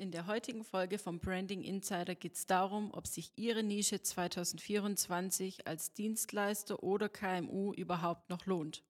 In der heutigen Folge vom Branding Insider geht es darum, ob sich Ihre Nische 2024 als Dienstleister oder KMU überhaupt noch lohnt.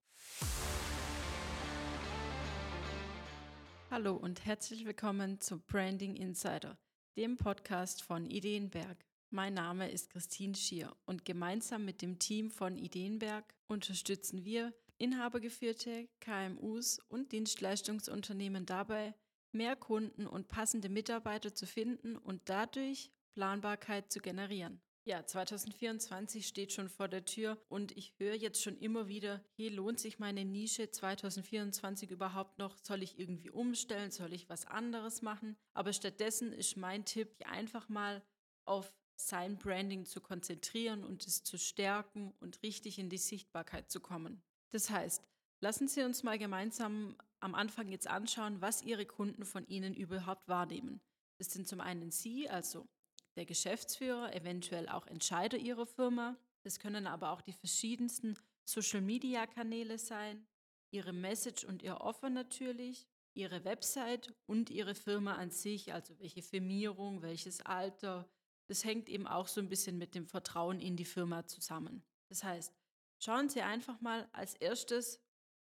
Hallo und herzlich willkommen zu Branding Insider, dem Podcast von Ideenberg. Mein Name ist Christine Schier und gemeinsam mit dem Team von Ideenberg unterstützen wir inhabergeführte KMUs und Dienstleistungsunternehmen dabei, mehr Kunden und passende Mitarbeiter zu finden und dadurch Planbarkeit zu generieren. Ja, 2024 steht schon vor der Tür und ich höre jetzt schon immer wieder, hier lohnt sich meine Nische 2024 überhaupt noch? Soll ich irgendwie umstellen? Soll ich was anderes machen? Aber stattdessen ist mein Tipp, einfach mal auf sein Branding zu konzentrieren und es zu stärken und richtig in die Sichtbarkeit zu kommen. Das heißt, lassen Sie uns mal gemeinsam am Anfang jetzt anschauen, was Ihre Kunden von Ihnen überhaupt wahrnehmen. Das sind zum einen Sie, also der Geschäftsführer, eventuell auch Entscheider Ihrer Firma. Das können aber auch die verschiedensten Social-Media-Kanäle sein, Ihre Message und Ihr Offer natürlich, Ihre Website und Ihre Firma an sich, also welche Firmierung, welches Alter. Das hängt eben auch so ein bisschen mit dem Vertrauen in die Firma zusammen. Das heißt, schauen Sie einfach mal als erstes,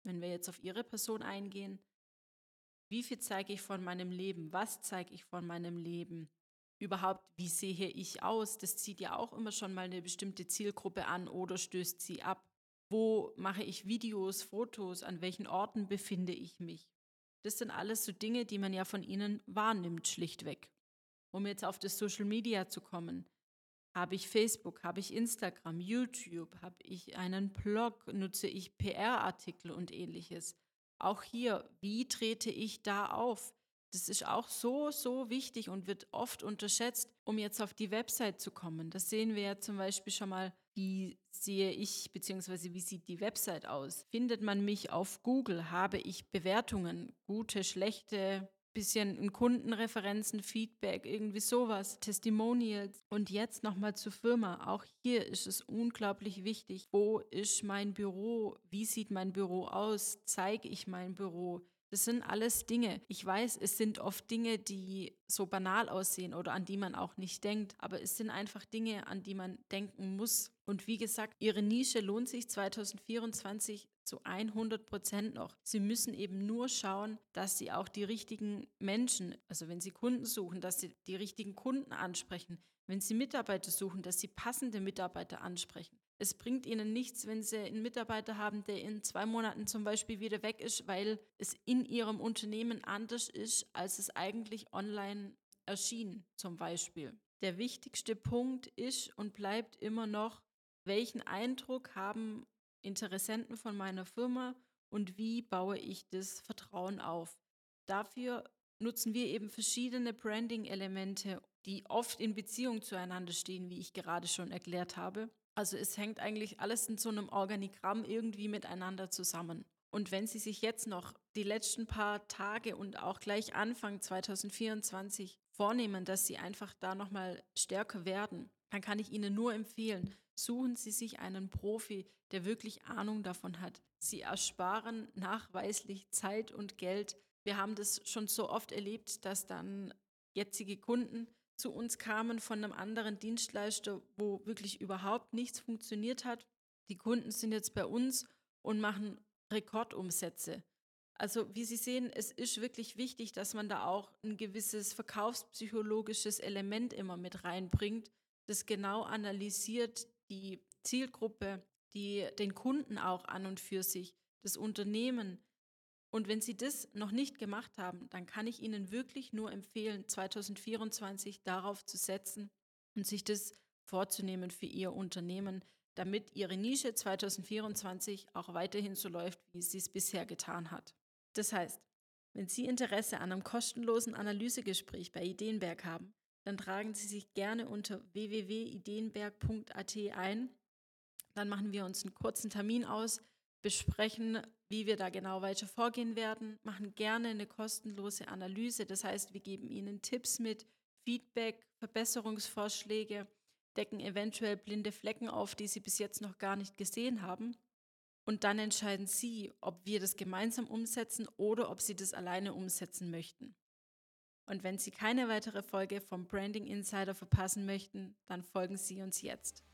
wenn wir jetzt auf Ihre Person eingehen, wie viel zeige ich von meinem Leben? Was zeige ich von meinem Leben? Überhaupt, wie sehe ich aus? Das zieht ja auch immer schon mal eine bestimmte Zielgruppe an oder stößt sie ab. Wo mache ich Videos, Fotos? An welchen Orten befinde ich mich? Das sind alles so Dinge, die man ja von Ihnen wahrnimmt, schlichtweg. Um jetzt auf das Social Media zu kommen. Habe ich Facebook, habe ich Instagram, YouTube, habe ich einen Blog, nutze ich PR-Artikel und ähnliches. Auch hier, wie trete ich da auf? Das ist auch so, so wichtig und wird oft unterschätzt, um jetzt auf die Website zu kommen. Das sehen wir ja zum Beispiel schon mal, wie sehe ich bzw. wie sieht die Website aus? Findet man mich auf Google? Habe ich Bewertungen, gute, schlechte, bisschen in Kundenreferenzen, Feedback, irgendwie sowas, Testimonials. Und jetzt nochmal zur Firma. Auch hier ist es unglaublich wichtig. Wo ist mein Büro? Wie sieht mein Büro aus? Zeige ich mein Büro? Das sind alles Dinge. Ich weiß, es sind oft Dinge, die so banal aussehen oder an die man auch nicht denkt, aber es sind einfach Dinge, an die man denken muss. Und wie gesagt, Ihre Nische lohnt sich 2024 zu 100 Prozent noch. Sie müssen eben nur schauen, dass Sie auch die richtigen Menschen, also wenn Sie Kunden suchen, dass Sie die richtigen Kunden ansprechen. Wenn Sie Mitarbeiter suchen, dass Sie passende Mitarbeiter ansprechen. Es bringt ihnen nichts, wenn sie einen Mitarbeiter haben, der in zwei Monaten zum Beispiel wieder weg ist, weil es in ihrem Unternehmen anders ist, als es eigentlich online erschien, zum Beispiel. Der wichtigste Punkt ist und bleibt immer noch, welchen Eindruck haben Interessenten von meiner Firma und wie baue ich das Vertrauen auf. Dafür nutzen wir eben verschiedene Branding-Elemente, die oft in Beziehung zueinander stehen, wie ich gerade schon erklärt habe. Also es hängt eigentlich alles in so einem Organigramm irgendwie miteinander zusammen. Und wenn Sie sich jetzt noch die letzten paar Tage und auch gleich Anfang 2024 vornehmen, dass Sie einfach da nochmal stärker werden, dann kann ich Ihnen nur empfehlen, suchen Sie sich einen Profi, der wirklich Ahnung davon hat. Sie ersparen nachweislich Zeit und Geld. Wir haben das schon so oft erlebt, dass dann jetzige Kunden zu uns kamen von einem anderen Dienstleister, wo wirklich überhaupt nichts funktioniert hat. Die Kunden sind jetzt bei uns und machen Rekordumsätze. Also wie Sie sehen, es ist wirklich wichtig, dass man da auch ein gewisses verkaufspsychologisches Element immer mit reinbringt, das genau analysiert die Zielgruppe, die den Kunden auch an und für sich, das Unternehmen, und wenn Sie das noch nicht gemacht haben, dann kann ich Ihnen wirklich nur empfehlen, 2024 darauf zu setzen und sich das vorzunehmen für Ihr Unternehmen, damit Ihre Nische 2024 auch weiterhin so läuft, wie sie es bisher getan hat. Das heißt, wenn Sie Interesse an einem kostenlosen Analysegespräch bei Ideenberg haben, dann tragen Sie sich gerne unter www.ideenberg.at ein. Dann machen wir uns einen kurzen Termin aus, besprechen, wie wir da genau weiter vorgehen werden, machen gerne eine kostenlose Analyse. Das heißt, wir geben Ihnen Tipps mit, Feedback, Verbesserungsvorschläge, decken eventuell blinde Flecken auf, die Sie bis jetzt noch gar nicht gesehen haben. Und dann entscheiden Sie, ob wir das gemeinsam umsetzen oder ob Sie das alleine umsetzen möchten. Und wenn Sie keine weitere Folge vom Branding Insider verpassen möchten, dann folgen Sie uns jetzt.